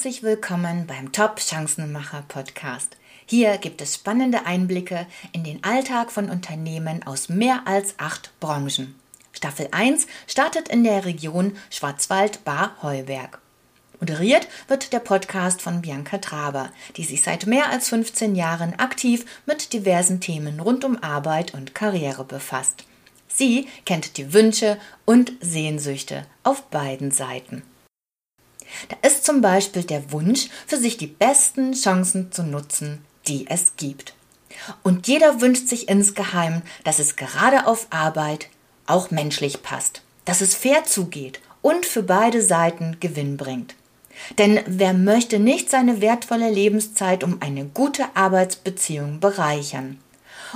Herzlich willkommen beim Top Chancenmacher Podcast. Hier gibt es spannende Einblicke in den Alltag von Unternehmen aus mehr als acht Branchen. Staffel 1 startet in der Region Schwarzwald-Bar-Heuberg. Moderiert wird der Podcast von Bianca Traber, die sich seit mehr als 15 Jahren aktiv mit diversen Themen rund um Arbeit und Karriere befasst. Sie kennt die Wünsche und Sehnsüchte auf beiden Seiten. Da ist zum Beispiel der Wunsch, für sich die besten Chancen zu nutzen, die es gibt. Und jeder wünscht sich insgeheim, dass es gerade auf Arbeit auch menschlich passt, dass es fair zugeht und für beide Seiten Gewinn bringt. Denn wer möchte nicht seine wertvolle Lebenszeit um eine gute Arbeitsbeziehung bereichern?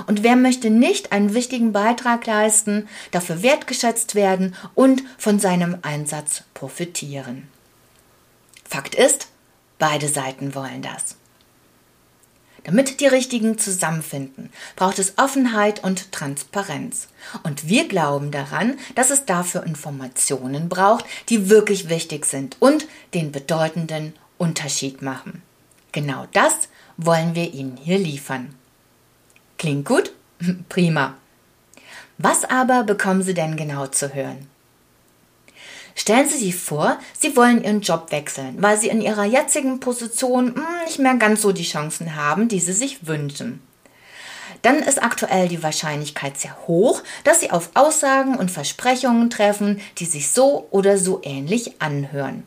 Und wer möchte nicht einen wichtigen Beitrag leisten, dafür wertgeschätzt werden und von seinem Einsatz profitieren? Fakt ist, beide Seiten wollen das. Damit die Richtigen zusammenfinden, braucht es Offenheit und Transparenz. Und wir glauben daran, dass es dafür Informationen braucht, die wirklich wichtig sind und den bedeutenden Unterschied machen. Genau das wollen wir Ihnen hier liefern. Klingt gut? Prima. Was aber bekommen Sie denn genau zu hören? Stellen Sie sich vor, Sie wollen Ihren Job wechseln, weil Sie in Ihrer jetzigen Position hm, nicht mehr ganz so die Chancen haben, die Sie sich wünschen. Dann ist aktuell die Wahrscheinlichkeit sehr hoch, dass Sie auf Aussagen und Versprechungen treffen, die sich so oder so ähnlich anhören.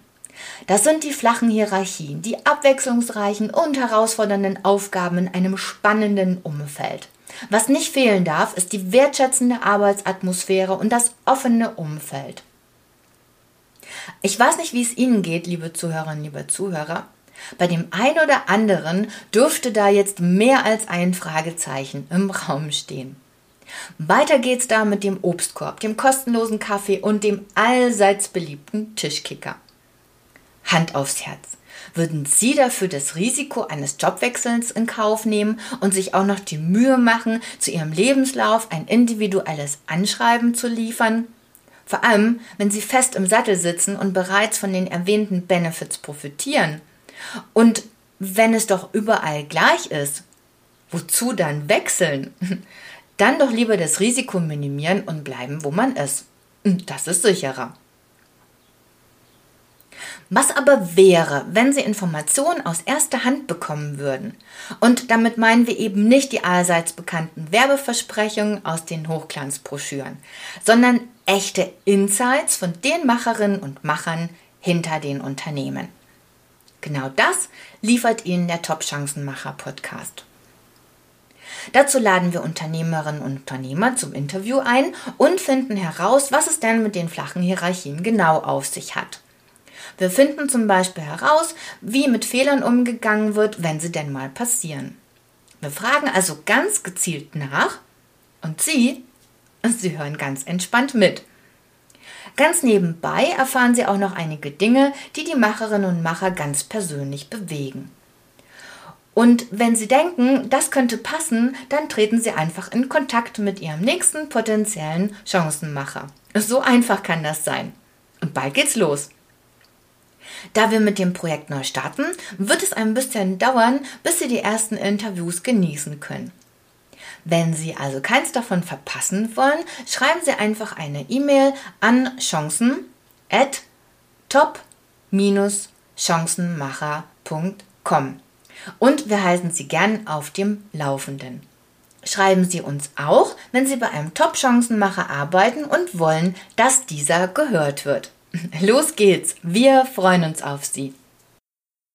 Das sind die flachen Hierarchien, die abwechslungsreichen und herausfordernden Aufgaben in einem spannenden Umfeld. Was nicht fehlen darf, ist die wertschätzende Arbeitsatmosphäre und das offene Umfeld. Ich weiß nicht, wie es Ihnen geht, liebe Zuhörerinnen, liebe Zuhörer. Bei dem einen oder anderen dürfte da jetzt mehr als ein Fragezeichen im Raum stehen. Weiter geht's da mit dem Obstkorb, dem kostenlosen Kaffee und dem allseits beliebten Tischkicker. Hand aufs Herz. Würden Sie dafür das Risiko eines Jobwechsels in Kauf nehmen und sich auch noch die Mühe machen, zu Ihrem Lebenslauf ein individuelles Anschreiben zu liefern? Vor allem, wenn sie fest im Sattel sitzen und bereits von den erwähnten Benefits profitieren. Und wenn es doch überall gleich ist, wozu dann wechseln? Dann doch lieber das Risiko minimieren und bleiben, wo man ist. Das ist sicherer. Was aber wäre, wenn Sie Informationen aus erster Hand bekommen würden? Und damit meinen wir eben nicht die allseits bekannten Werbeversprechungen aus den Hochglanzbroschüren, sondern echte Insights von den Macherinnen und Machern hinter den Unternehmen. Genau das liefert Ihnen der Top-Chancenmacher Podcast. Dazu laden wir Unternehmerinnen und Unternehmer zum Interview ein und finden heraus, was es denn mit den flachen Hierarchien genau auf sich hat. Wir finden zum Beispiel heraus, wie mit Fehlern umgegangen wird, wenn sie denn mal passieren. Wir fragen also ganz gezielt nach und Sie, Sie hören ganz entspannt mit. Ganz nebenbei erfahren Sie auch noch einige Dinge, die die Macherinnen und Macher ganz persönlich bewegen. Und wenn Sie denken, das könnte passen, dann treten Sie einfach in Kontakt mit Ihrem nächsten potenziellen Chancenmacher. So einfach kann das sein. Und bald geht's los. Da wir mit dem Projekt neu starten, wird es ein bisschen dauern, bis Sie die ersten Interviews genießen können. Wenn Sie also keins davon verpassen wollen, schreiben Sie einfach eine E-Mail an chancen at top-chancenmacher.com und wir halten Sie gern auf dem Laufenden. Schreiben Sie uns auch, wenn Sie bei einem Top-Chancenmacher arbeiten und wollen, dass dieser gehört wird. Los geht's. Wir freuen uns auf Sie.